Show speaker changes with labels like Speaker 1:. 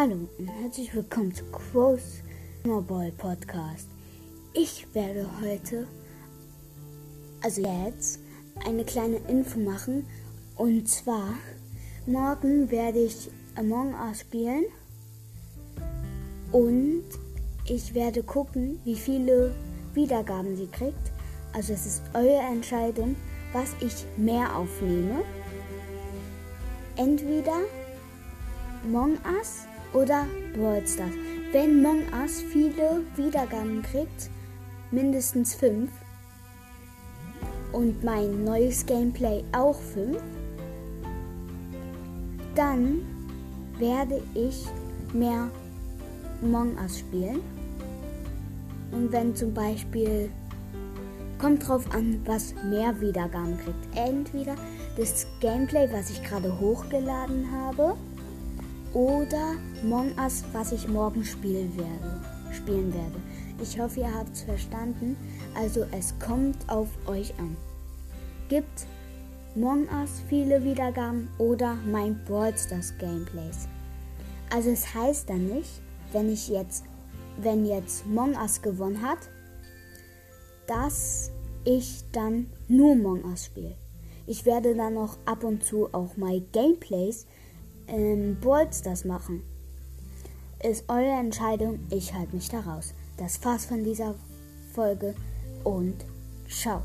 Speaker 1: Hallo und herzlich willkommen zu Quo's Mobile Podcast. Ich werde heute, also jetzt, eine kleine Info machen. Und zwar, morgen werde ich Among Us spielen. Und ich werde gucken, wie viele Wiedergaben sie kriegt. Also es ist eure Entscheidung, was ich mehr aufnehme. Entweder Among Us oder Brawl Stars. Wenn Among Us viele Wiedergaben kriegt, mindestens 5 und mein neues Gameplay auch 5, dann werde ich mehr Among Us spielen. Und wenn zum Beispiel, kommt drauf an, was mehr Wiedergaben kriegt. Entweder das Gameplay, was ich gerade hochgeladen habe, oder Among Us, was ich morgen spielen werde. Spielen werde. Ich hoffe, ihr habt es verstanden. Also es kommt auf euch an. Gibt Among Us viele Wiedergaben oder mein Brawl Stars Gameplays. Also es heißt dann nicht, wenn ich jetzt, wenn jetzt Among Us gewonnen hat, dass ich dann nur Among Us spiele. Ich werde dann noch ab und zu auch mal Gameplays in Brawl Stars machen. Ist eure Entscheidung, ich halte mich daraus. Das war's von dieser Folge und ciao.